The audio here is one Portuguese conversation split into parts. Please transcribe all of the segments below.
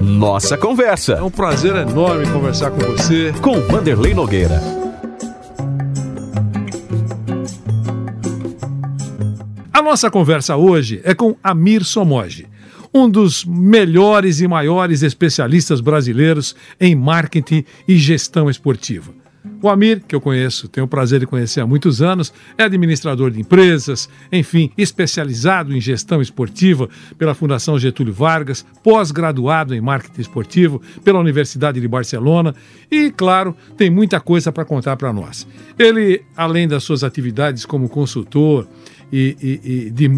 Nossa Conversa. É um prazer enorme conversar com você. Com Vanderlei Nogueira. A nossa conversa hoje é com Amir Somoji, um dos melhores e maiores especialistas brasileiros em marketing e gestão esportiva. O Amir, que eu conheço, tenho o prazer de conhecer há muitos anos, é administrador de empresas, enfim, especializado em gestão esportiva pela Fundação Getúlio Vargas, pós-graduado em marketing esportivo pela Universidade de Barcelona e, claro, tem muita coisa para contar para nós. Ele, além das suas atividades como consultor, e, e, e de,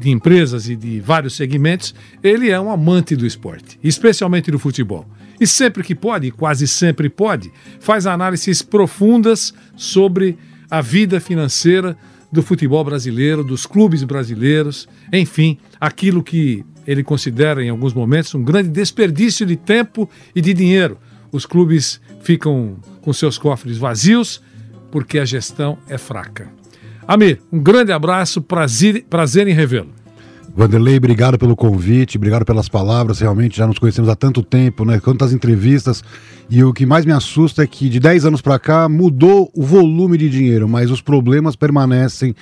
de, empresas e de vários segmentos, ele é um amante do esporte, especialmente do futebol. E sempre que pode, quase sempre pode, faz análises profundas sobre a vida financeira do futebol brasileiro, dos clubes brasileiros, enfim, aquilo que ele considera em alguns momentos um grande desperdício de tempo e de dinheiro. Os clubes ficam com seus cofres vazios porque a gestão é fraca. Amir, um grande abraço, prazer, prazer em revê-lo. Vanderlei, obrigado pelo convite, obrigado pelas palavras. Realmente já nos conhecemos há tanto tempo, né? Quantas entrevistas. E o que mais me assusta é que de 10 anos para cá mudou o volume de dinheiro, mas os problemas permanecem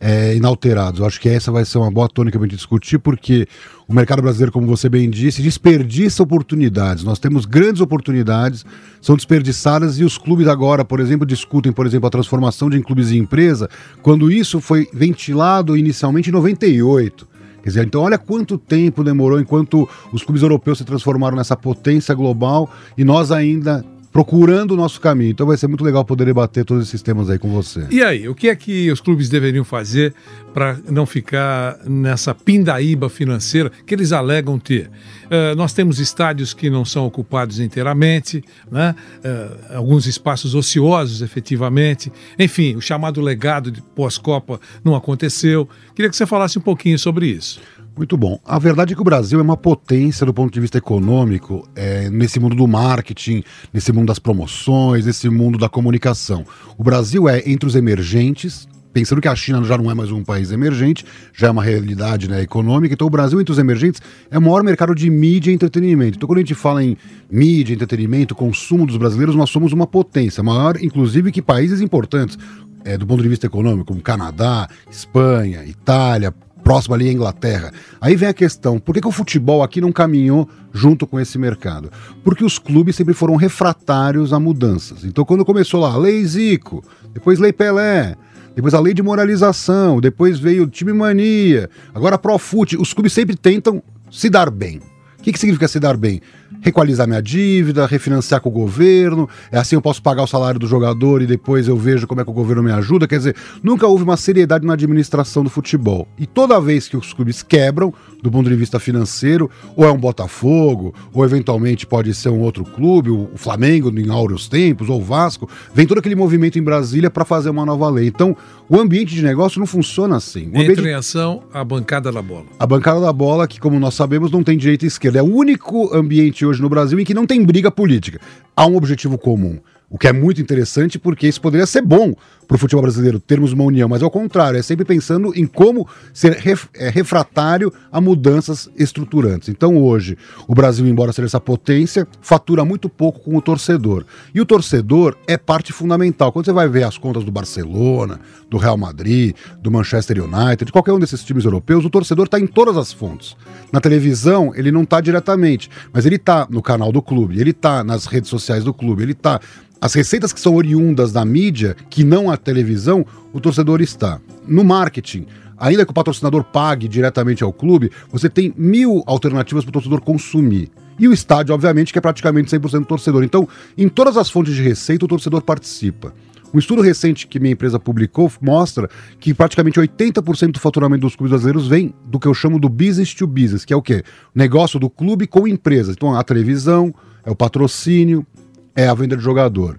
é, inalterados. Eu acho que essa vai ser uma boa tônica para a gente discutir, porque o mercado brasileiro, como você bem disse, desperdiça oportunidades. Nós temos grandes oportunidades, são desperdiçadas e os clubes agora, por exemplo, discutem, por exemplo, a transformação de clubes em empresa, quando isso foi ventilado inicialmente em 98. Quer dizer, então olha quanto tempo demorou enquanto os clubes europeus se transformaram nessa potência global e nós ainda procurando o nosso caminho. Então vai ser muito legal poder debater todos esses temas aí com você. E aí, o que é que os clubes deveriam fazer para não ficar nessa pindaíba financeira que eles alegam ter? Uh, nós temos estádios que não são ocupados inteiramente, né? Uh, alguns espaços ociosos, efetivamente. Enfim, o chamado legado de pós-Copa não aconteceu. Queria que você falasse um pouquinho sobre isso. Muito bom. A verdade é que o Brasil é uma potência do ponto de vista econômico, é, nesse mundo do marketing, nesse mundo das promoções, nesse mundo da comunicação. O Brasil é entre os emergentes, pensando que a China já não é mais um país emergente, já é uma realidade né, econômica, então o Brasil, entre os emergentes, é o maior mercado de mídia e entretenimento. Então, quando a gente fala em mídia, entretenimento, consumo dos brasileiros, nós somos uma potência, maior, inclusive, que países importantes. É, do ponto de vista econômico, como Canadá, Espanha, Itália, próximo ali à Inglaterra. Aí vem a questão: por que, que o futebol aqui não caminhou junto com esse mercado? Porque os clubes sempre foram refratários a mudanças. Então, quando começou lá Lei Zico, depois Lei Pelé, depois a Lei de Moralização, depois veio o Time Mania, agora a Profute, os clubes sempre tentam se dar bem. O que, que significa se dar bem? Requalizar minha dívida, refinanciar com o governo, é assim eu posso pagar o salário do jogador e depois eu vejo como é que o governo me ajuda. Quer dizer, nunca houve uma seriedade na administração do futebol. E toda vez que os clubes quebram, do ponto de vista financeiro, ou é um Botafogo, ou eventualmente pode ser um outro clube, o Flamengo em áureos tempos, ou o Vasco, vem todo aquele movimento em Brasília para fazer uma nova lei. Então, o ambiente de negócio não funciona assim. O Entra em ação a bancada da bola. A bancada da bola, que como nós sabemos, não tem direita e esquerda. É o único ambiente hoje no Brasil em que não tem briga política. Há um objetivo comum. O que é muito interessante porque isso poderia ser bom para o futebol brasileiro, termos uma união, mas ao contrário, é sempre pensando em como ser ref, é, refratário a mudanças estruturantes. Então hoje, o Brasil, embora seja essa potência, fatura muito pouco com o torcedor. E o torcedor é parte fundamental. Quando você vai ver as contas do Barcelona, do Real Madrid, do Manchester United, de qualquer um desses times europeus, o torcedor está em todas as fontes. Na televisão, ele não está diretamente, mas ele está no canal do clube, ele está nas redes sociais do clube, ele está as receitas que são oriundas da mídia, que não televisão, o torcedor está. No marketing, ainda que o patrocinador pague diretamente ao clube, você tem mil alternativas para o torcedor consumir. E o estádio, obviamente, que é praticamente 100% torcedor. Então, em todas as fontes de receita, o torcedor participa. Um estudo recente que minha empresa publicou mostra que praticamente 80% do faturamento dos clubes brasileiros vem do que eu chamo do business to business, que é o quê? Negócio do clube com empresas. Então, a televisão, é o patrocínio, é a venda de jogador.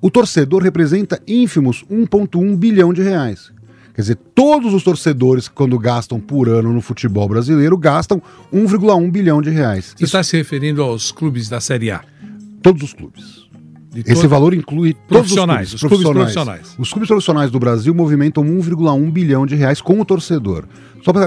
O torcedor representa ínfimos 1,1 bilhão de reais. Quer dizer, todos os torcedores, quando gastam por ano no futebol brasileiro, gastam 1,1 bilhão de reais. Você está se referindo aos clubes da Série A? Todos os clubes. De Esse todo- valor inclui todos Profissionais, os os clubes, clubes profissionais. Os clubes profissionais do Brasil movimentam 1,1 bilhão de reais com o torcedor. Só para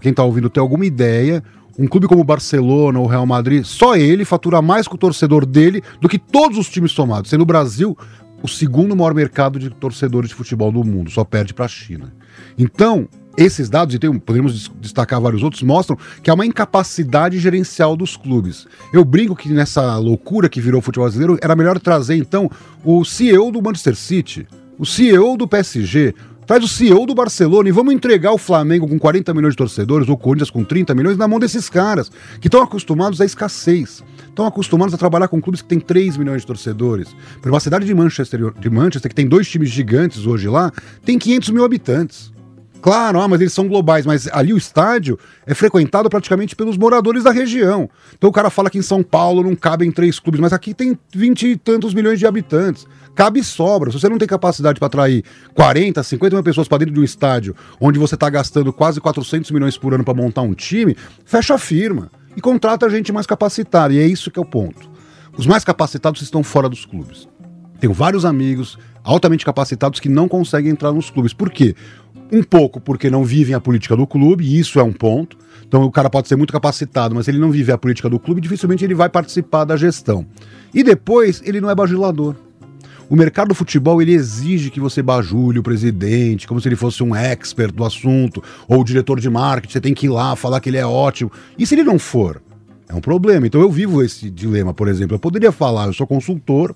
quem está ouvindo ter alguma ideia, um clube como o Barcelona ou o Real Madrid, só ele fatura mais com o torcedor dele do que todos os times somados, sendo o Brasil o segundo maior mercado de torcedores de futebol do mundo, só perde para a China. Então, esses dados, e tem, podemos des- destacar vários outros, mostram que há uma incapacidade gerencial dos clubes. Eu brinco que nessa loucura que virou o futebol brasileiro, era melhor trazer então o CEO do Manchester City, o CEO do PSG, traz o CEO do Barcelona e vamos entregar o Flamengo com 40 milhões de torcedores, ou o Corinthians com 30 milhões, na mão desses caras, que estão acostumados à escassez. Estão acostumados a trabalhar com clubes que têm 3 milhões de torcedores. Por uma cidade de Manchester, de Manchester, que tem dois times gigantes hoje lá, tem 500 mil habitantes. Claro, ah, mas eles são globais, mas ali o estádio é frequentado praticamente pelos moradores da região. Então o cara fala que em São Paulo não cabem três clubes, mas aqui tem 20 e tantos milhões de habitantes. Cabe e sobra. Se você não tem capacidade para atrair 40, 50 mil pessoas para dentro de um estádio onde você está gastando quase 400 milhões por ano para montar um time, fecha a firma e contrata gente mais capacitada. E é isso que é o ponto. Os mais capacitados estão fora dos clubes. Tenho vários amigos altamente capacitados que não conseguem entrar nos clubes. Por quê? Um pouco porque não vivem a política do clube, e isso é um ponto. Então o cara pode ser muito capacitado, mas ele não vive a política do clube, dificilmente ele vai participar da gestão. E depois, ele não é bajulador. O mercado do futebol ele exige que você bajule o presidente, como se ele fosse um expert do assunto, ou o diretor de marketing, você tem que ir lá falar que ele é ótimo. E se ele não for? É um problema. Então eu vivo esse dilema, por exemplo. Eu poderia falar, eu sou consultor,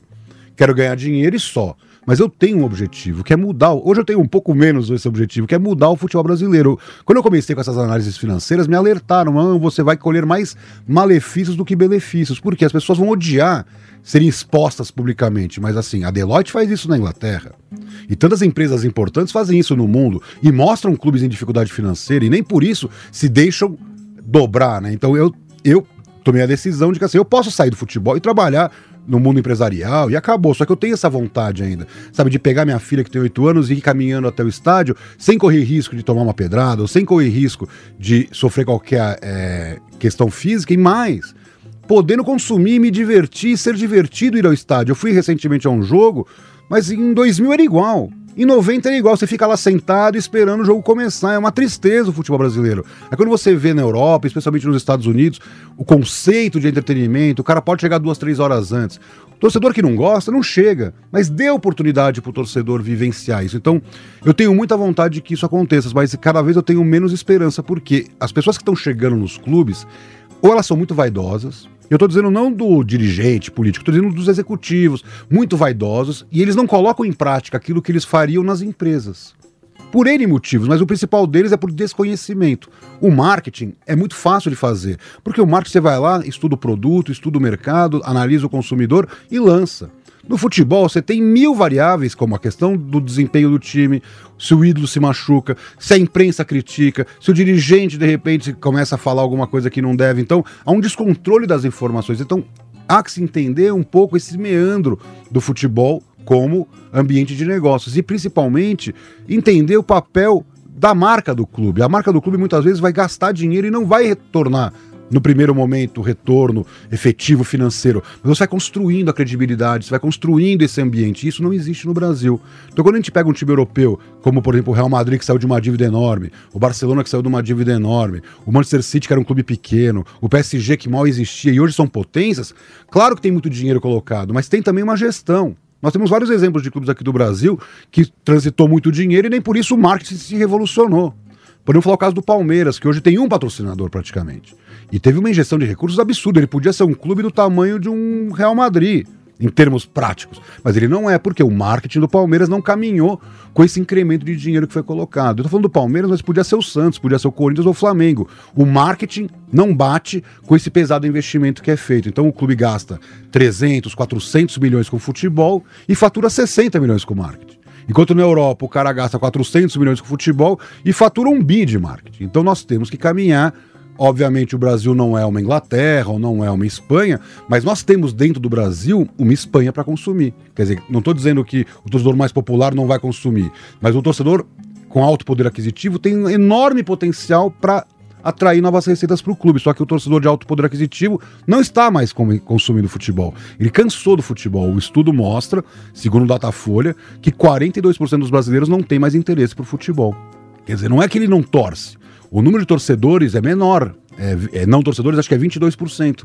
quero ganhar dinheiro e só. Mas eu tenho um objetivo, que é mudar. Hoje eu tenho um pouco menos esse objetivo, que é mudar o futebol brasileiro. Quando eu comecei com essas análises financeiras, me alertaram: ah, você vai colher mais malefícios do que benefícios. Porque as pessoas vão odiar serem expostas publicamente. Mas assim, a Deloitte faz isso na Inglaterra. E tantas empresas importantes fazem isso no mundo e mostram clubes em dificuldade financeira e nem por isso se deixam dobrar, né? Então eu, eu tomei a decisão de que assim, eu posso sair do futebol e trabalhar no mundo empresarial e acabou. Só que eu tenho essa vontade ainda, sabe, de pegar minha filha que tem oito anos e ir caminhando até o estádio sem correr risco de tomar uma pedrada ou sem correr risco de sofrer qualquer é, questão física e mais. Podendo consumir, me divertir, ser divertido ir ao estádio. Eu fui recentemente a um jogo, mas em 2000 era igual. Em 90 era igual, você fica lá sentado esperando o jogo começar. É uma tristeza o futebol brasileiro. É quando você vê na Europa, especialmente nos Estados Unidos, o conceito de entretenimento, o cara pode chegar duas, três horas antes. O torcedor que não gosta, não chega. Mas dê oportunidade pro torcedor vivenciar isso. Então, eu tenho muita vontade de que isso aconteça, mas cada vez eu tenho menos esperança, porque as pessoas que estão chegando nos clubes, ou elas são muito vaidosas, eu estou dizendo não do dirigente político, estou dizendo dos executivos, muito vaidosos, e eles não colocam em prática aquilo que eles fariam nas empresas. Por N motivos, mas o principal deles é por desconhecimento. O marketing é muito fácil de fazer, porque o marketing você vai lá, estuda o produto, estuda o mercado, analisa o consumidor e lança. No futebol, você tem mil variáveis, como a questão do desempenho do time, se o ídolo se machuca, se a imprensa critica, se o dirigente, de repente, começa a falar alguma coisa que não deve. Então, há um descontrole das informações. Então, há que se entender um pouco esse meandro do futebol como ambiente de negócios e, principalmente, entender o papel da marca do clube. A marca do clube muitas vezes vai gastar dinheiro e não vai retornar no primeiro momento retorno efetivo financeiro, mas você vai construindo a credibilidade, você vai construindo esse ambiente. Isso não existe no Brasil. Então, quando a gente pega um time europeu, como por exemplo o Real Madrid, que saiu de uma dívida enorme, o Barcelona, que saiu de uma dívida enorme, o Manchester City, que era um clube pequeno, o PSG, que mal existia e hoje são potências, claro que tem muito dinheiro colocado, mas tem também uma gestão. Nós temos vários exemplos de clubes aqui do Brasil que transitou muito dinheiro e nem por isso o marketing se revolucionou. Podemos falar o caso do Palmeiras, que hoje tem um patrocinador praticamente. E teve uma injeção de recursos absurda. Ele podia ser um clube do tamanho de um Real Madrid. em termos práticos. Mas ele não é, porque o marketing do Palmeiras não caminhou com esse incremento de dinheiro que foi colocado. Eu tô falando do Palmeiras, mas podia ser o Santos, podia ser o Corinthians ou o Flamengo. O marketing não bate com esse pesado investimento que é feito. Então o clube gasta 300, 400 milhões com futebol e fatura 60 milhões com marketing. Enquanto na Europa o cara gasta 400 milhões com futebol e fatura um bi de marketing. Então nós temos que caminhar Obviamente, o Brasil não é uma Inglaterra ou não é uma Espanha, mas nós temos dentro do Brasil uma Espanha para consumir. Quer dizer, não estou dizendo que o torcedor mais popular não vai consumir, mas o torcedor com alto poder aquisitivo tem um enorme potencial para atrair novas receitas para o clube. Só que o torcedor de alto poder aquisitivo não está mais consumindo futebol. Ele cansou do futebol. O estudo mostra, segundo o Datafolha, que 42% dos brasileiros não tem mais interesse por futebol. Quer dizer, não é que ele não torce, o número de torcedores é menor. É, é, não torcedores, acho que é 22%.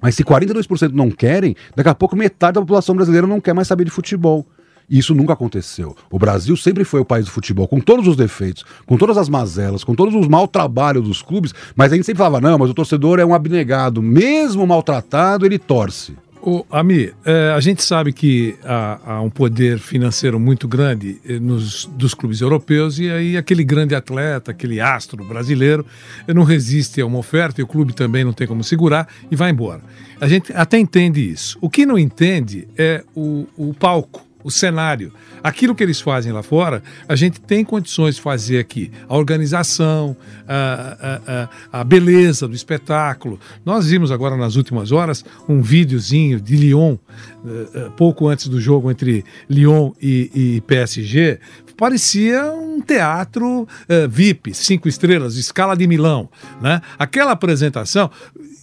Mas se 42% não querem, daqui a pouco metade da população brasileira não quer mais saber de futebol. Isso nunca aconteceu. O Brasil sempre foi o país do futebol, com todos os defeitos, com todas as mazelas, com todos os mau trabalhos dos clubes, mas a gente sempre falava: não, mas o torcedor é um abnegado, mesmo maltratado, ele torce. O Ami, é, a gente sabe que há, há, um poder financeiro muito grande eh, nos, dos clubes europeus e aí aquele grande atleta, aquele astro brasileiro, eh, não resiste a uma oferta e o clube também não tem como segurar e vai embora. A gente até entende isso. O que não entende é o, o palco o cenário. Aquilo que eles fazem lá fora, a gente tem condições de fazer aqui. A organização, a, a, a, beleza do espetáculo. Nós vimos agora nas últimas horas um videozinho de Lyon, eh, eh, pouco antes do jogo entre Lyon e, e PSG. Parecia um teatro uh, VIP, cinco estrelas, escala de Milão. Né? Aquela apresentação,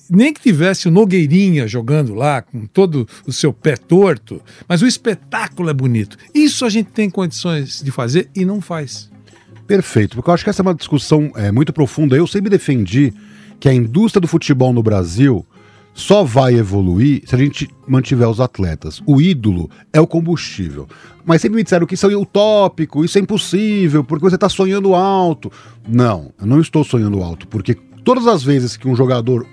nem que tivesse o Nogueirinha jogando lá, com todo o seu pé torto, mas o espetáculo é bonito. Isso a gente tem condições de fazer e não faz. Perfeito, porque eu acho que essa é uma discussão é, muito profunda. Eu sempre defendi que a indústria do futebol no Brasil só vai evoluir se a gente mantiver os atletas. O ídolo é o combustível. Mas sempre me disseram que isso é utópico, isso é impossível, porque você está sonhando alto. Não, eu não estou sonhando alto, porque todas as vezes que um jogador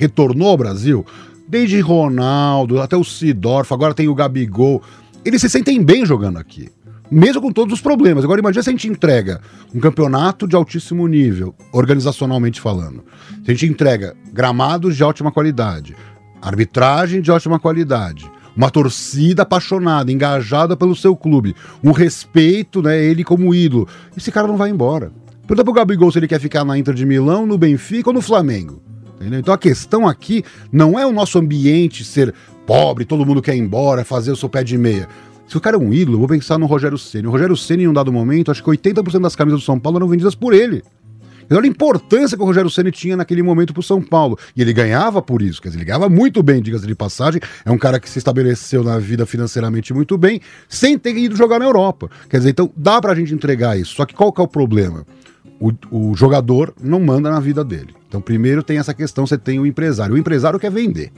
retornou ao Brasil, desde Ronaldo até o Sidorf, agora tem o Gabigol, eles se sentem bem jogando aqui. Mesmo com todos os problemas. Agora imagina se a gente entrega um campeonato de altíssimo nível, organizacionalmente falando. Se a gente entrega gramados de ótima qualidade, arbitragem de ótima qualidade, uma torcida apaixonada, engajada pelo seu clube, um respeito, né, ele como ídolo. Esse cara não vai embora. Pergunta pro Gabigol se ele quer ficar na Inter de Milão, no Benfica ou no Flamengo. Entendeu? Então a questão aqui não é o nosso ambiente ser pobre, todo mundo quer ir embora, fazer o seu pé de meia. Se o cara é um ídolo, eu vou pensar no Rogério Ceni. O Rogério Ceni, em um dado momento, acho que 80% das camisas do São Paulo eram vendidas por ele. Olha a importância que o Rogério Ceni tinha naquele momento para o São Paulo. E ele ganhava por isso, quer dizer, ele ganhava muito bem, diga-se de passagem. É um cara que se estabeleceu na vida financeiramente muito bem, sem ter ido jogar na Europa. Quer dizer, então dá para a gente entregar isso. Só que qual que é o problema? O, o jogador não manda na vida dele. Então, primeiro tem essa questão: você tem o empresário. O empresário quer vender.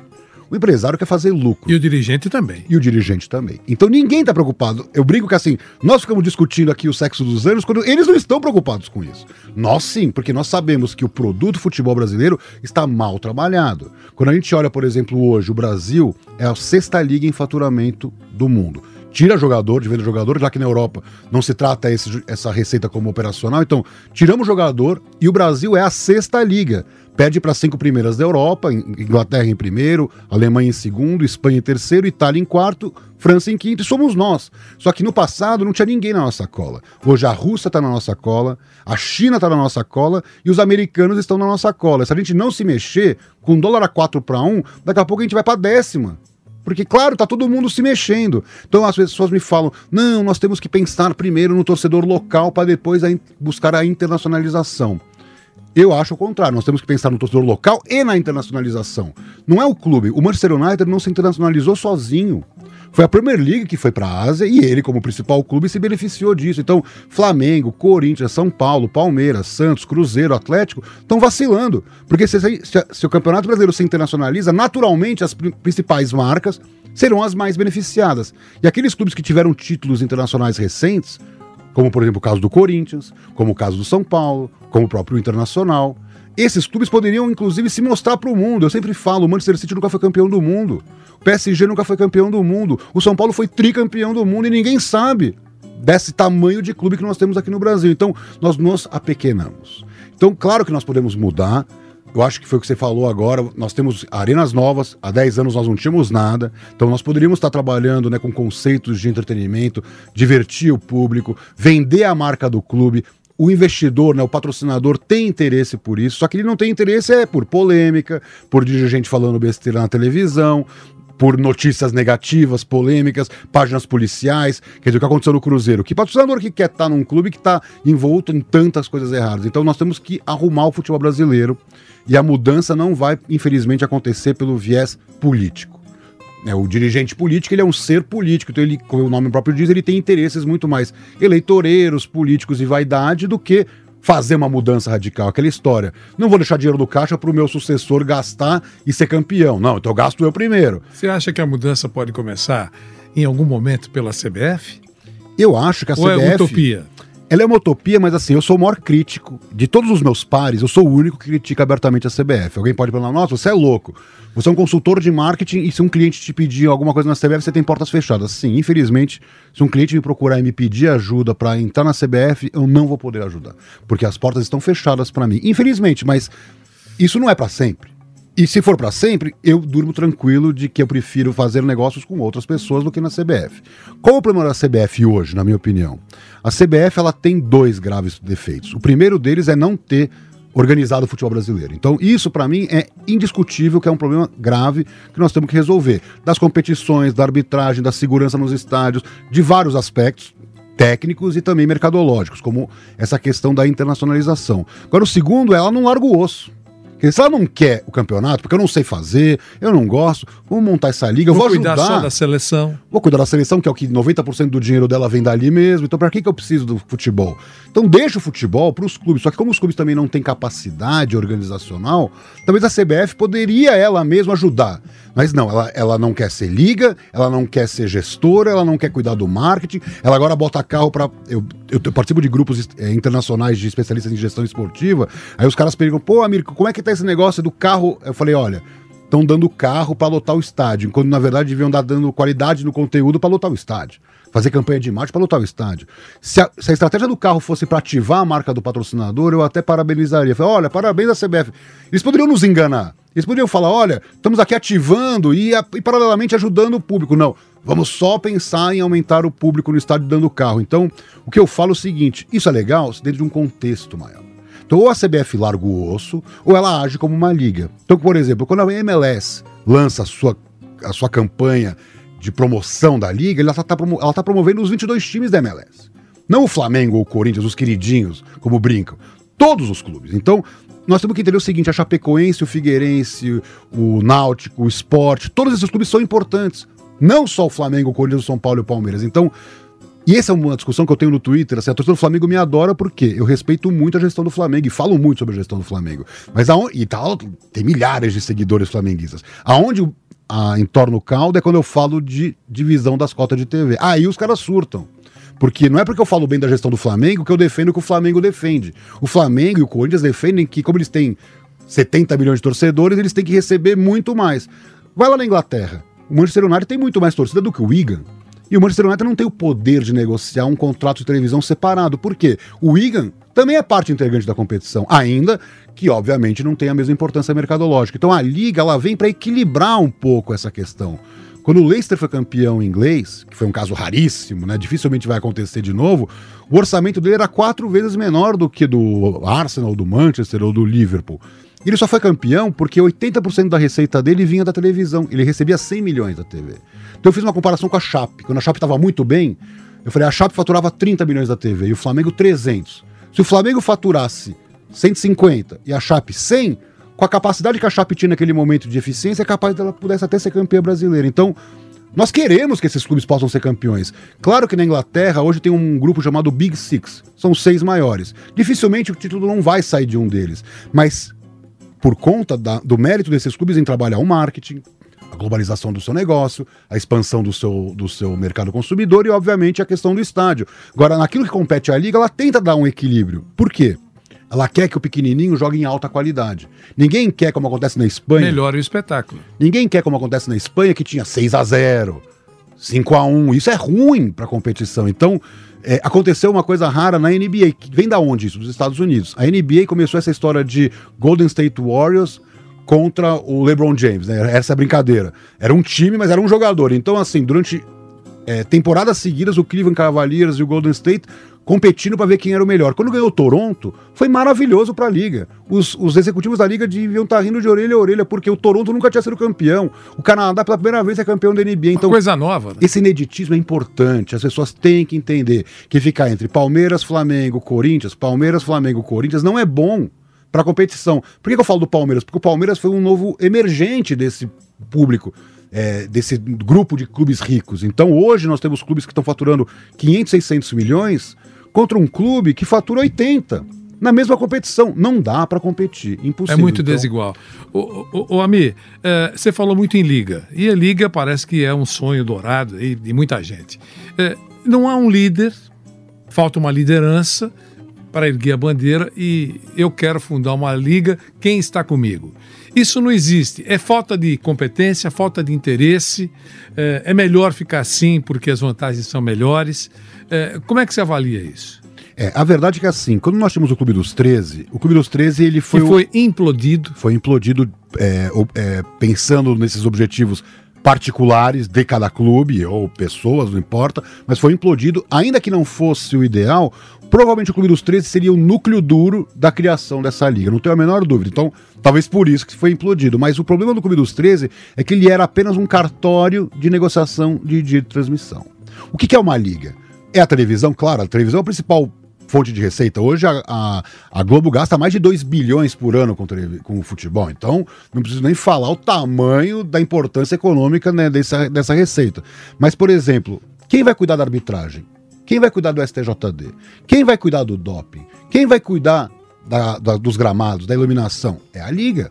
O empresário quer fazer lucro. E o dirigente também. E o dirigente também. Então ninguém está preocupado. Eu brinco que assim, nós ficamos discutindo aqui o sexo dos anos quando eles não estão preocupados com isso. Nós sim, porque nós sabemos que o produto futebol brasileiro está mal trabalhado. Quando a gente olha, por exemplo, hoje, o Brasil é a sexta liga em faturamento do mundo tira jogador de venda jogador, já que na Europa não se trata esse, essa receita como operacional. Então, tiramos jogador e o Brasil é a sexta liga. Perde para cinco primeiras da Europa, Inglaterra em primeiro, Alemanha em segundo, Espanha em terceiro, Itália em quarto, França em quinto, e somos nós. Só que no passado não tinha ninguém na nossa cola. Hoje a Rússia está na nossa cola, a China está na nossa cola e os americanos estão na nossa cola. Se a gente não se mexer, com dólar a 4 para 1, daqui a pouco a gente vai para décima. Porque, claro, tá todo mundo se mexendo. Então as pessoas me falam: não, nós temos que pensar primeiro no torcedor local para depois buscar a internacionalização. Eu acho o contrário, nós temos que pensar no torcedor local e na internacionalização. Não é o clube. O Manchester United não se internacionalizou sozinho. Foi a Premier League que foi para a Ásia e ele, como principal clube, se beneficiou disso. Então, Flamengo, Corinthians, São Paulo, Palmeiras, Santos, Cruzeiro, Atlético estão vacilando. Porque se, se, se, o Campeonato Brasileiro se internacionaliza, naturalmente as principais marcas serão as mais beneficiadas. E aqueles clubes que tiveram títulos internacionais recentes, como por exemplo o caso do Corinthians, como o caso do São Paulo, como o próprio Internacional, esses clubes poderiam, inclusive, se mostrar para o mundo. Eu sempre falo, o Manchester City nunca foi campeão do mundo. PSG nunca foi campeão do mundo. O São Paulo foi tricampeão do mundo e ninguém sabe desse tamanho de clube que nós temos aqui no Brasil. Então, nós nos apequenamos. Então, claro que nós podemos mudar. Eu acho que foi o que você falou agora. Nós temos arenas novas. Há 10 anos nós não tínhamos nada. Então nós poderíamos estar trabalhando né, com conceitos de entretenimento, divertir o público, vender a marca do clube. O investidor, né, o patrocinador tem interesse por isso, só que ele não tem interesse é por polêmica, por dirigente falando besteira na televisão, por notícias negativas, polêmicas, páginas policiais. Quer dizer, o que aconteceu no Cruzeiro? Que patrocinador que quer estar num clube que está envolto em tantas coisas erradas? Então nós temos que arrumar o futebol brasileiro e a mudança não vai, infelizmente, acontecer pelo viés político. É, o dirigente político ele é um ser político, então ele, como o nome próprio diz, ele tem interesses muito mais eleitoreiros, políticos e vaidade do que fazer uma mudança radical. Aquela história. Não vou deixar dinheiro do caixa para o meu sucessor gastar e ser campeão. Não, então eu gasto eu primeiro. Você acha que a mudança pode começar em algum momento pela CBF? Eu acho que a Ou CBF. é utopia? Ela é uma utopia, mas assim, eu sou o maior crítico. De todos os meus pares, eu sou o único que critica abertamente a CBF. Alguém pode falar, nossa, você é louco. Você é um consultor de marketing e se um cliente te pedir alguma coisa na CBF, você tem portas fechadas. Sim, infelizmente, se um cliente me procurar e me pedir ajuda para entrar na CBF, eu não vou poder ajudar. Porque as portas estão fechadas para mim. Infelizmente, mas isso não é para sempre. E se for para sempre, eu durmo tranquilo de que eu prefiro fazer negócios com outras pessoas do que na CBF. Qual é o problema da CBF hoje, na minha opinião? A CBF ela tem dois graves defeitos. O primeiro deles é não ter organizado o futebol brasileiro. Então, isso para mim é indiscutível que é um problema grave que nós temos que resolver. Das competições, da arbitragem, da segurança nos estádios, de vários aspectos técnicos e também mercadológicos, como essa questão da internacionalização. Agora, o segundo é ela não larga o osso. Porque se ela não quer o campeonato, porque eu não sei fazer, eu não gosto, vamos montar essa liga, eu vou, Vou cuidar ajudar. só da seleção. Vou cuidar da seleção, que é o que 90% do dinheiro dela vem dali mesmo. Então, para que, que eu preciso do futebol? Então, deixa o futebol para os clubes. Só que, como os clubes também não têm capacidade organizacional, talvez a CBF poderia ela mesma ajudar. Mas não, ela, ela não quer ser liga, ela não quer ser gestora, ela não quer cuidar do marketing, ela agora bota carro para. Eu, eu, eu participo de grupos eh, internacionais de especialistas em gestão esportiva. Aí os caras perguntam, pô, Amir, como é que tá esse negócio do carro? Eu falei, olha estão dando carro para lotar o estádio, quando na verdade deviam estar dando qualidade no conteúdo para lotar o estádio. Fazer campanha de marketing para lotar o estádio. Se a, se a estratégia do carro fosse para ativar a marca do patrocinador, eu até parabenizaria. Falei, olha, parabéns à CBF. Eles poderiam nos enganar. Eles poderiam falar, olha, estamos aqui ativando e, e paralelamente ajudando o público. Não, vamos só pensar em aumentar o público no estádio dando carro. Então, o que eu falo é o seguinte: isso é legal dentro de um contexto maior. Então, ou a CBF larga o osso, ou ela age como uma liga. Então, por exemplo, quando a MLS lança a sua, a sua campanha de promoção da liga, ela está promo ela tá promovendo os 22 times da MLS. Não o Flamengo ou o Corinthians, os queridinhos, como brincam. Todos os clubes. Então, nós temos que entender o seguinte: a Chapecoense, o Figueirense, o Náutico, o Sport, todos esses clubes são importantes. Não só o Flamengo, o Corinthians, o São Paulo e o Palmeiras. Então, e essa é uma discussão que eu tenho no Twitter, assim, a torcida do Flamengo me adora porque eu respeito muito a gestão do Flamengo e falo muito sobre a gestão do Flamengo. Mas aonde, e tal, tem milhares de seguidores flamenguistas. Aonde a, entorna o caldo é quando eu falo de divisão das cotas de TV. Aí os caras surtam. Porque não é porque eu falo bem da gestão do Flamengo que eu defendo o que o Flamengo defende. O Flamengo e o Corinthians defendem que, como eles têm 70 milhões de torcedores, eles têm que receber muito mais. Vai lá na Inglaterra. O Manchester United tem muito mais torcida do que o Wigan. E o Manchester United não tem o poder de negociar um contrato de televisão separado. Por quê? O Wigan também é parte integrante da competição, ainda que obviamente não tem a mesma importância mercadológica. Então a liga ela vem para equilibrar um pouco essa questão. Quando o Leicester foi campeão inglês, que foi um caso raríssimo, né? Dificilmente vai acontecer de novo. O orçamento dele era quatro vezes menor do que do Arsenal, do Manchester ou do Liverpool. Ele só foi campeão porque 80% da receita dele vinha da televisão. Ele recebia 100 milhões da TV. Então eu fiz uma comparação com a Chape. Quando a Chape estava muito bem, eu falei, a Chape faturava 30 milhões da TV e o Flamengo 300. Se o Flamengo faturasse 150 e a Chape 100, com a capacidade que a Chape tinha naquele momento de eficiência, é capaz dela pudesse até ser campeã brasileira. Então, nós queremos que esses clubes possam ser campeões. Claro que na Inglaterra hoje tem um grupo chamado Big Six, são seis maiores. Dificilmente o título não vai sair de um deles, mas por conta da, do mérito desses clubes em trabalhar o marketing, a globalização do seu negócio, a expansão do seu, do seu mercado consumidor e, obviamente, a questão do estádio. Agora, naquilo que compete à liga, ela tenta dar um equilíbrio. Por quê? Ela quer que o pequenininho jogue em alta qualidade. Ninguém quer, como acontece na Espanha. Melhora o espetáculo. Ninguém quer, como acontece na Espanha, que tinha 6 a 0 5 a 1 Isso é ruim para a competição. Então, é, aconteceu uma coisa rara na NBA. Que vem da onde isso? Dos Estados Unidos. A NBA começou essa história de Golden State Warriors contra o LeBron James. Né? Essa é a brincadeira. Era um time, mas era um jogador. Então, assim, durante é, temporadas seguidas, o Cleveland Cavaliers e o Golden State competindo para ver quem era o melhor. Quando ganhou o Toronto, foi maravilhoso para a liga. Os, os, executivos da liga deviam estar tá rindo de orelha a orelha, porque o Toronto nunca tinha sido campeão. O Canadá, pela primeira vez, é campeão da NBA. Então, Uma coisa nova. Né? Esse ineditismo é importante. As pessoas têm que entender que ficar entre Palmeiras, Flamengo, Corinthians, Palmeiras, Flamengo, Corinthians não é bom para a competição. Por que, que eu falo do Palmeiras? Porque o Palmeiras foi um novo emergente desse público é, desse grupo de clubes ricos. Então hoje nós temos clubes que estão faturando 500, 600 milhões contra um clube que fatura 80 na mesma competição. Não dá para competir, impossível. É muito então... desigual. O, o, o Ami, é, você falou muito em liga e a liga parece que é um sonho dourado de muita gente. É, não há um líder, falta uma liderança para erguer a bandeira e eu quero fundar uma liga. Quem está comigo? Isso não existe. É falta de competência, falta de interesse. É, é melhor ficar assim porque as vantagens são melhores. É, como é que você avalia isso? É, a verdade é que assim, quando nós tínhamos o Clube dos 13, o Clube dos 13 ele foi. E foi o... implodido. Foi implodido é, é, pensando nesses objetivos particulares de cada clube ou pessoas, não importa, mas foi implodido, ainda que não fosse o ideal, provavelmente o Clube dos 13 seria o núcleo duro da criação dessa liga, não tenho a menor dúvida. Então, talvez por isso que foi implodido. Mas o problema do Clube dos 13 é que ele era apenas um cartório de negociação de de transmissão. O que, que é uma liga? É a televisão, claro, a televisão é o principal fonte de receita. Hoje a, a, a, Globo gasta mais de 2 bilhões por ano com, com o futebol. Então, não preciso nem falar o tamanho da importância econômica né, dessa, dessa receita. Mas, por exemplo, quem vai cuidar da arbitragem? Quem vai cuidar do STJD? Quem vai cuidar do doping? Quem vai cuidar da, da, dos gramados, da iluminação? É a Liga.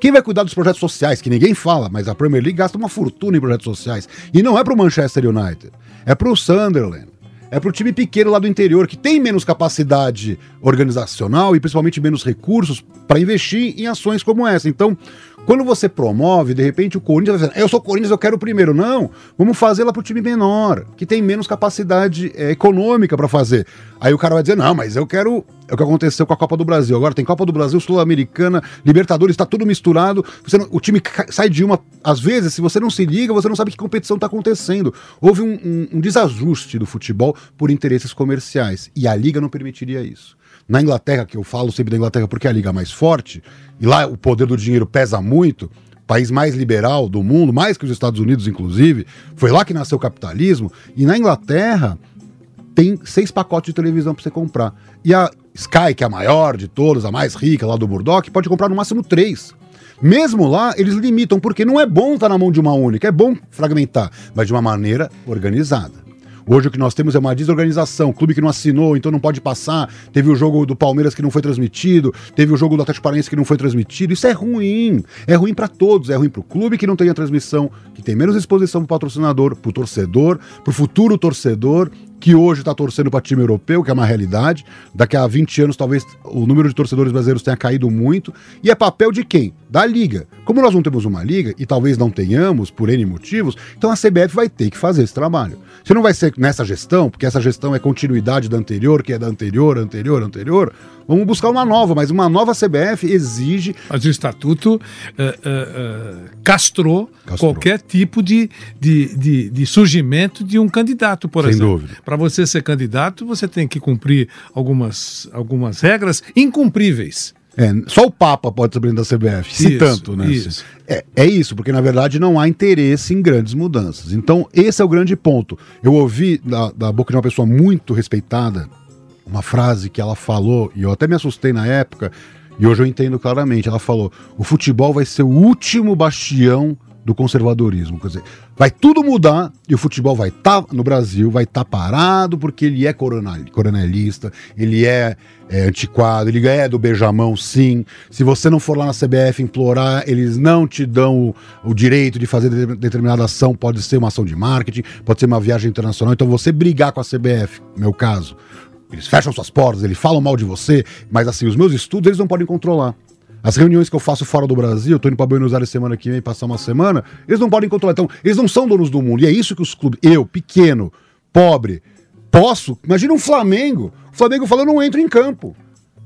Quem vai cuidar dos projetos sociais, que ninguém fala, mas a Premier League gasta uma fortuna em projetos sociais. E não é para o Manchester United, é para o Sunderland, é para o time pequeno lá do interior, que tem menos capacidade organizacional e principalmente menos recursos para investir em ações como essa. Então, quando você promove, de repente o Corinthians vai dizer, eu sou Corinthians, eu quero o primeiro. Não, vamos fazer lá para o time menor, que tem menos capacidade é, econômica para fazer. Aí o cara vai dizer, não, mas eu quero. É o que aconteceu com a Copa do Brasil. Agora tem Copa do Brasil, Sul-Americana, Libertadores, está tudo misturado. Não, o time sai de uma. Às vezes, se você não se liga, você não sabe que competição está acontecendo. Houve um, um, um desajuste do futebol por interesses comerciais. E a Liga não permitiria isso. Na Inglaterra, que eu falo sempre da Inglaterra porque é a liga mais forte, e lá o poder do dinheiro pesa muito, país mais liberal do mundo, mais que os Estados Unidos, inclusive, foi lá que nasceu o capitalismo, e na Inglaterra tem seis pacotes de televisão para você comprar. E a Sky, que é a maior de todas, a mais rica lá do Murdoch, pode comprar no máximo três. Mesmo lá, eles limitam, porque não é bom estar na mão de uma única, é bom fragmentar, mas de uma maneira organizada. Hoje o que nós temos é uma desorganização, clube que não assinou, então não pode passar. Teve o jogo do Palmeiras que não foi transmitido, teve o jogo do Atlético Paranaense que não foi transmitido. Isso é ruim. É ruim para todos. É ruim para o clube que não tem a transmissão, que tem menos exposição para o patrocinador, para o torcedor, para o futuro torcedor que hoje está torcendo para time europeu, que é uma realidade. Daqui a 20 anos, talvez o número de torcedores brasileiros tenha caído muito. E é papel de quem? Da Liga. Como nós não temos uma Liga, e talvez não tenhamos, por N motivos, então a CBF vai ter que fazer esse trabalho. Se não vai ser nessa gestão, porque essa gestão é continuidade da anterior, que é da anterior, anterior, anterior, vamos buscar uma nova, mas uma nova CBF exige. Mas o estatuto uh, uh, uh, castrou, castrou, qualquer tipo de, de, de, de, surgimento de um candidato, por Sem exemplo. dúvida. Para você ser candidato, você tem que cumprir algumas, algumas regras incumpríveis. É, só o Papa pode ser presidente da CBF, se isso, tanto, né? Isso. É, é isso, porque na verdade não há interesse em grandes mudanças. Então, esse é o grande ponto. Eu ouvi da, da boca de uma pessoa muito respeitada uma frase que ela falou, e eu até me assustei na época, e hoje eu entendo claramente. Ela falou: o futebol vai ser o último bastião do conservadorismo. Quer dizer, vai tudo mudar e o futebol vai estar tá, no Brasil, vai estar tá parado porque ele é coronel, coronelista, ele é, é, antiquado, ele é do beijamão, sim. Se você não for lá na CBF implorar, eles não te dão o, o direito de fazer de, determinada ação, pode ser uma ação de marketing, pode ser uma viagem internacional. Então você brigar com a CBF, meu caso, eles fecham suas portas, eles falam mal de você, mas assim, os meus estudos eles não podem controlar. As reuniões que eu faço fora do Brasil, eu tô indo para Buenos Aires semana que vem passar uma semana, eles não podem controlar. Então, eles não são donos do mundo. E é isso que os clubes, eu, pequeno, pobre, posso. Imagina um Flamengo. O Flamengo falou, eu não entro em campo.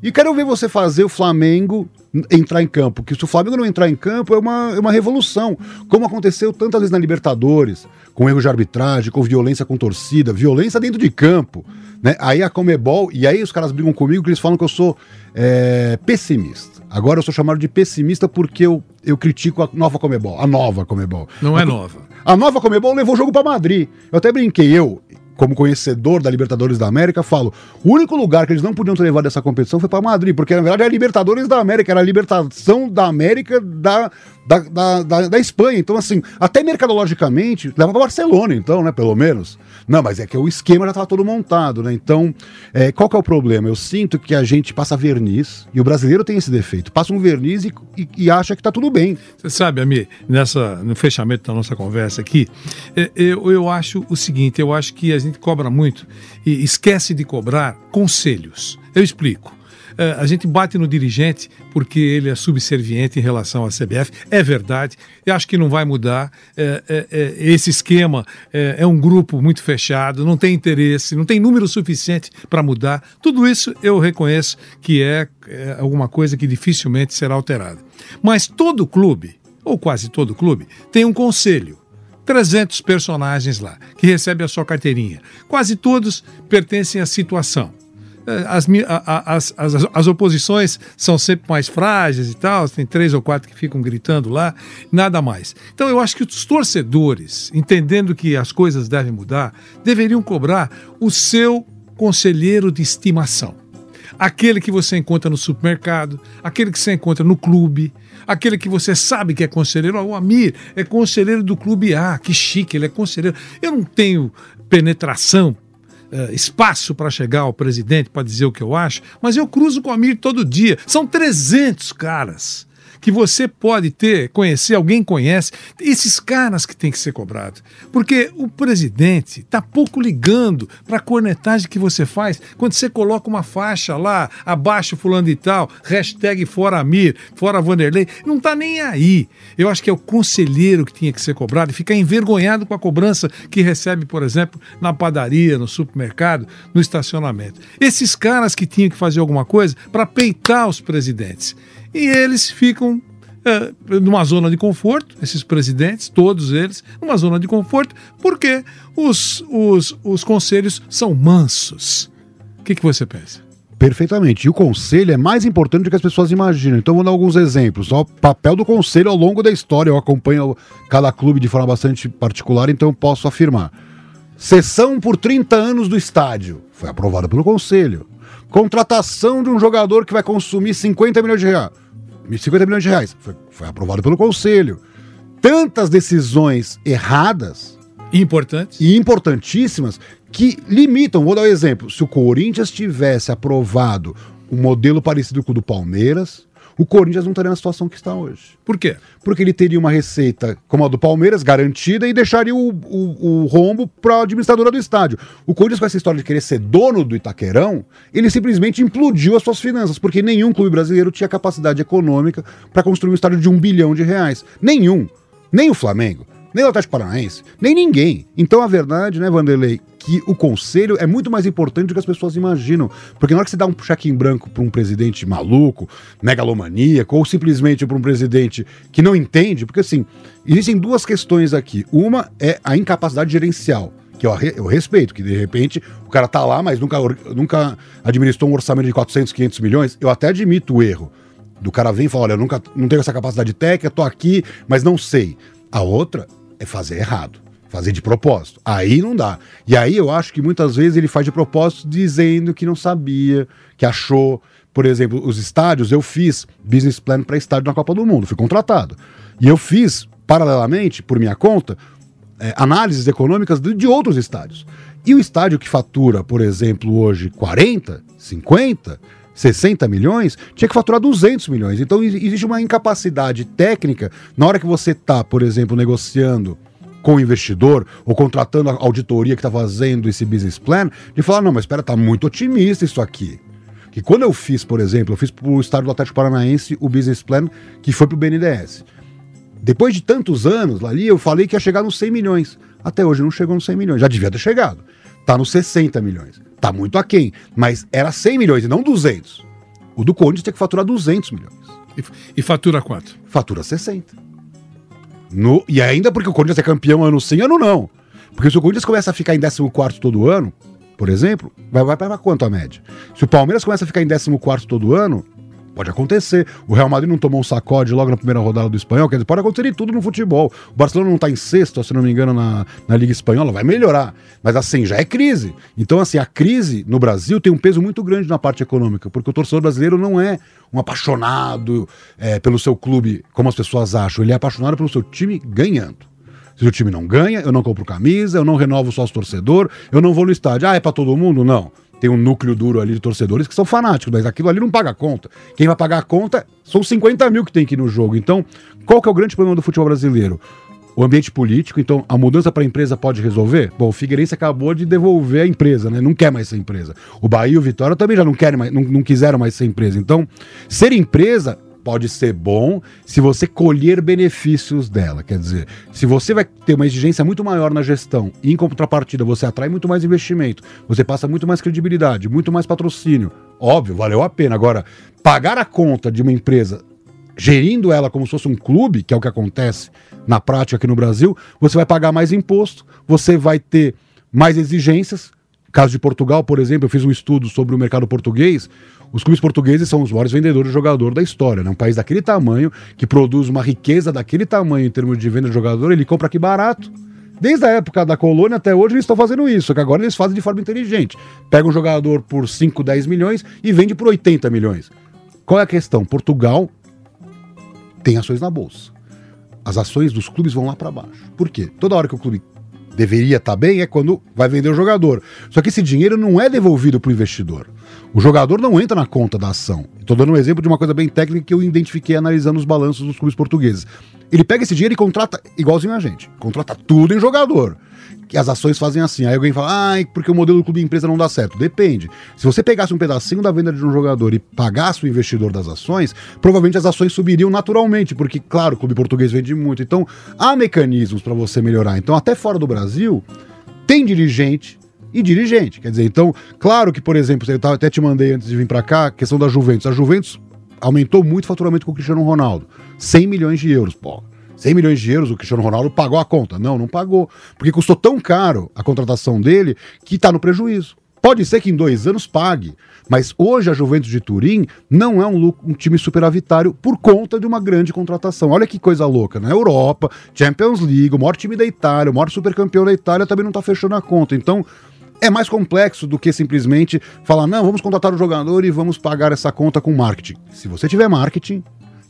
E quero ver você fazer o Flamengo entrar em campo. Que se o Flamengo não entrar em campo é uma, é uma revolução. Como aconteceu tantas vezes na Libertadores, com erro de arbitragem, com violência com torcida, violência dentro de campo. Né? Aí a Comebol, e aí os caras brigam comigo que eles falam que eu sou é, pessimista. Agora eu sou chamado de pessimista porque eu, eu critico a nova Comebol. A nova Comebol. Não é a, nova. A nova Comebol levou o jogo para Madrid. Eu até brinquei, eu, como conhecedor da Libertadores da América, falo: o único lugar que eles não podiam ter levado essa competição foi para Madrid, porque na verdade era a Libertadores da América, era a libertação da América da, da, da, da, da Espanha. Então, assim, até mercadologicamente, leva para Barcelona, então, né, pelo menos. Não, mas é que o esquema já estava todo montado, né? Então, é, qual que é o problema? Eu sinto que a gente passa verniz, e o brasileiro tem esse defeito, passa um verniz e, e, e acha que está tudo bem. Você sabe, Ami, nessa, no fechamento da nossa conversa aqui, é, eu, eu acho o seguinte: eu acho que a gente cobra muito e esquece de cobrar conselhos. Eu explico. É, a gente bate no dirigente porque ele é subserviente em relação à CBF. É verdade. Eu acho que não vai mudar. É, é, é, esse esquema é, é, um grupo muito fechado, não tem interesse, não tem número suficiente para mudar. Tudo isso eu reconheço que é, é alguma coisa que dificilmente será alterada. Mas todo clube, ou quase todo clube, tem um conselho. 300 personagens lá, que recebem a sua carteirinha. Quase todos pertencem à situação. É, as, as, as, as, oposições são sempre mais frágeis e tal, tem três ou quatro que ficam gritando lá, nada mais. Então eu acho que os torcedores, entendendo que as coisas devem mudar, deveriam cobrar o seu conselheiro de estimação. Aquele que você encontra no supermercado, aquele que você encontra no clube, aquele que você sabe que é conselheiro. O Amir é conselheiro do clube A, que chique, ele é conselheiro. Eu não tenho penetração uh, espaço para chegar ao presidente para dizer o que eu acho, mas eu cruzo com Amir todo dia. São 300 caras que você pode ter, conhecer, alguém conhece, esses caras que tem que ser cobrado. Porque o presidente está pouco ligando para a cornetagem que você faz quando você coloca uma faixa lá, abaixo fulano e tal, hashtag fora Amir, fora Vanderlei, não está nem aí. Eu acho que é o conselheiro que tinha que ser cobrado e ficar envergonhado com a cobrança que recebe, por exemplo, na padaria, no supermercado, no estacionamento. Esses caras que tinham que fazer alguma coisa para peitar os presidentes e eles ficam é, numa zona de conforto, esses presidentes, todos eles, numa zona de conforto, porque os, os, os conselhos são mansos. O que, que você pensa? Perfeitamente. E o conselho é mais importante do que as pessoas imaginam. Então, vou dar alguns exemplos. O papel do conselho ao longo da história. Eu acompanho cada clube de forma bastante particular, então posso afirmar. Sessão por 30 anos do estádio. Foi aprovada pelo conselho. Contratação de um jogador que vai consumir 50 milhões de reais. 50 milhões de reais. Foi, foi aprovado pelo conselho. Tantas decisões erradas. Importantes. E importantíssimas que limitam. Vou dar um exemplo. Se o Corinthians tivesse aprovado um modelo parecido com o do Palmeiras, o Corinthians não estaria na situação que está hoje. Por quê? Porque ele teria uma receita como a do Palmeiras, garantida, e deixaria o, o, o rombo para a administradora do estádio. O Corinthians, com essa história de querer ser dono do Itaquerão, ele simplesmente implodiu as suas finanças, porque nenhum clube brasileiro tinha capacidade econômica para construir um estádio de um bilhão de reais. Nenhum. Nem o Flamengo nem o Atlético Paranaense, nem ninguém. Então a verdade, né, Vanderlei, que o conselho é muito mais importante do que as pessoas imaginam. Porque na hora que você dá um cheque em branco para um presidente maluco, megalomaníaco, ou simplesmente para um presidente que não entende, porque assim, existem duas questões aqui. Uma é a incapacidade gerencial que eu, eu, respeito, que de repente o cara tá lá, mas nunca, nunca administrou um orçamento de 400, 500 milhões, eu até admito o erro. Do cara vem e fala, olha, eu nunca não tenho essa capacidade técnica, tô aqui, mas não sei. A outra é fazer errado. Fazer de propósito. Aí não dá. E aí eu acho que muitas vezes ele faz de propósito dizendo que não sabia, que achou. Por exemplo, os estádios, eu fiz business plan para estádio na Copa do Mundo, fui contratado. E eu fiz, paralelamente, por minha conta, é, análises econômicas de, de outros estádios. E o estádio que fatura, por exemplo, hoje 40, 50, 60 milhões, tinha que faturar 200 milhões. Então existe uma incapacidade técnica na hora que você está, por exemplo, negociando com o investidor, ou contratando a auditoria que está fazendo esse business plan, de falar, não, mas espera, tá muito otimista isso aqui. Que quando eu fiz, por exemplo, eu fiz para o Estado do Atlético Paranaense o business plan que foi para o BNDES. Depois de tantos anos ali, eu falei que ia chegar nos 100 milhões. Até hoje não chegou nos 100 milhões. Já devia ter chegado. Tá nos 60 milhões. Tá muito aquém. Mas era 100 milhões e não 200. O do Conde tinha que faturar 200 milhões. E, e fatura quanto? Fatura 60. No, e ainda porque o Corinthians é campeão ano sim, ano não. Porque se o Corinthians começa a ficar em 14 todo ano, por exemplo, vai, vai para quanto a média? Se o Palmeiras começa a ficar em 14 todo ano, Pode acontecer. O Real Madrid não tomou um sacode logo na primeira rodada do espanhol, quer dizer, pode acontecer em tudo no futebol. O Barcelona não está em sexto, se não me engano, na, na Liga Espanhola, vai melhorar. Mas assim, já é crise. Então, assim, a crise no Brasil tem um peso muito grande na parte econômica, porque o torcedor brasileiro não é um apaixonado é, pelo seu clube, como as pessoas acham. Ele é apaixonado pelo seu time ganhando. Se o time não ganha, eu não compro camisa, eu não renovo o sócio torcedor, eu não vou no estádio. Ah, é para todo mundo? Não tem um núcleo duro ali de torcedores que são fanáticos, mas aquilo ali não paga a conta. Quem vai pagar a conta são 50 mil que tem aqui no jogo. Então, qual que é o grande problema do futebol brasileiro? O ambiente político, então a mudança para a empresa pode resolver? Bom, o Figueirense acabou de devolver a empresa, né? Não quer mais ser empresa. O Bahia e o Vitória também já não querem mais, não, não quiseram mais ser empresa. Então, ser empresa pode ser bom se você colher benefícios dela. Quer dizer, se você vai ter uma exigência muito maior na gestão e em contrapartida você atrai muito mais investimento, você passa muito mais credibilidade, muito mais patrocínio. Óbvio, valeu a pena. Agora, pagar a conta de uma empresa gerindo ela como se fosse um clube, que é o que acontece na prática aqui no Brasil, você vai pagar mais imposto, você vai ter mais exigências. Caso de Portugal, por exemplo, eu fiz um estudo sobre o mercado português. Os clubes portugueses são os maiores vendedores de jogador da história. Né? Um país daquele tamanho, que produz uma riqueza daquele tamanho em termos de venda de jogador, ele compra aqui barato. Desde a época da colônia até hoje eles estão fazendo isso, que agora eles fazem de forma inteligente. Pega um jogador por 5, 10 milhões e vende por 80 milhões. Qual é a questão? Portugal tem ações na bolsa. As ações dos clubes vão lá para baixo. Por quê? Toda hora que o clube deveria estar tá bem é quando vai vender o jogador. Só que esse dinheiro não é devolvido para o investidor. O jogador não entra na conta da ação. Estou dando um exemplo de uma coisa bem técnica que eu identifiquei analisando os balanços dos clubes portugueses. Ele pega esse dinheiro e contrata igualzinho a gente. Contrata tudo em jogador. Que as ações fazem assim. Aí alguém fala, ah, porque o modelo do clube empresa não dá certo. Depende. Se você pegasse um pedacinho da venda de um jogador e pagasse o investidor das ações, provavelmente as ações subiriam naturalmente, porque, claro, o clube português vende muito. Então, há mecanismos para você melhorar. Então, até fora do Brasil, tem dirigente e dirigente. Quer dizer, então, claro que, por exemplo, eu até te mandei antes de vir para cá, a questão da Juventus. A Juventus aumentou muito o faturamento com o Cristiano Ronaldo. 100 milhões de euros, pô. 100 milhões de euros, o Cristiano Ronaldo pagou a conta. Não, não pagou. Porque custou tão caro a contratação dele que está no prejuízo. Pode ser que em dois anos pague, mas hoje a Juventus de Turim não é um, um, time superavitário por conta de uma grande contratação. Olha que coisa louca, na Europa, Champions League, o maior time da Itália, o maior supercampeão da Itália também não está fechando a conta. Então, é mais complexo do que simplesmente falar, não, vamos contratar o jogador e vamos pagar essa conta com marketing. Se você tiver marketing,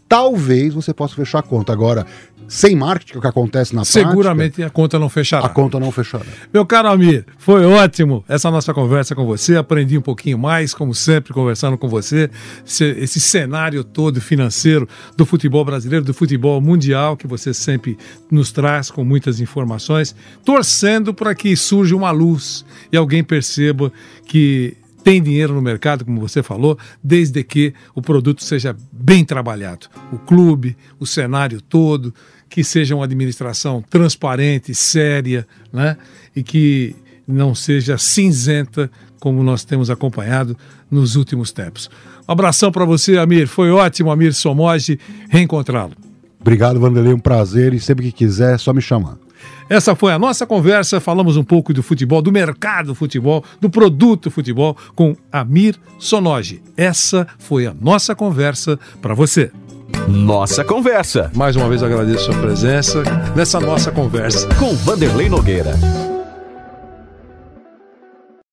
talvez você possa fechar a conta. Agora, sem marketing, que é o que acontece na Seguramente prática, a conta não fechará. A conta não fechará. Meu caro Amir, foi ótimo essa nossa conversa com você. Aprendi um pouquinho mais, como sempre, conversando com você. Esse cenário todo financeiro do futebol brasileiro, do futebol mundial, que você sempre nos traz com muitas informações, torcendo para que surja uma luz e alguém perceba que tem dinheiro no mercado, como você falou, desde que o produto seja bem trabalhado. O clube, o cenário todo, que seja uma administração transparente, séria, né? E que não seja cinzenta, como nós temos acompanhado nos últimos tempos. Um abração para você, Amir. Foi ótimo, Amir Somoge, reencontrá-lo. Obrigado, Vanderlei. Um prazer e sempre que quiser, é só me chamar. Essa foi a nossa conversa. Falamos um pouco do futebol, do mercado do futebol, do produto futebol com Amir Sonoge. Essa foi a nossa conversa para você. Nossa conversa. Mais uma vez agradeço a sua presença nessa nossa conversa com Vanderlei Nogueira.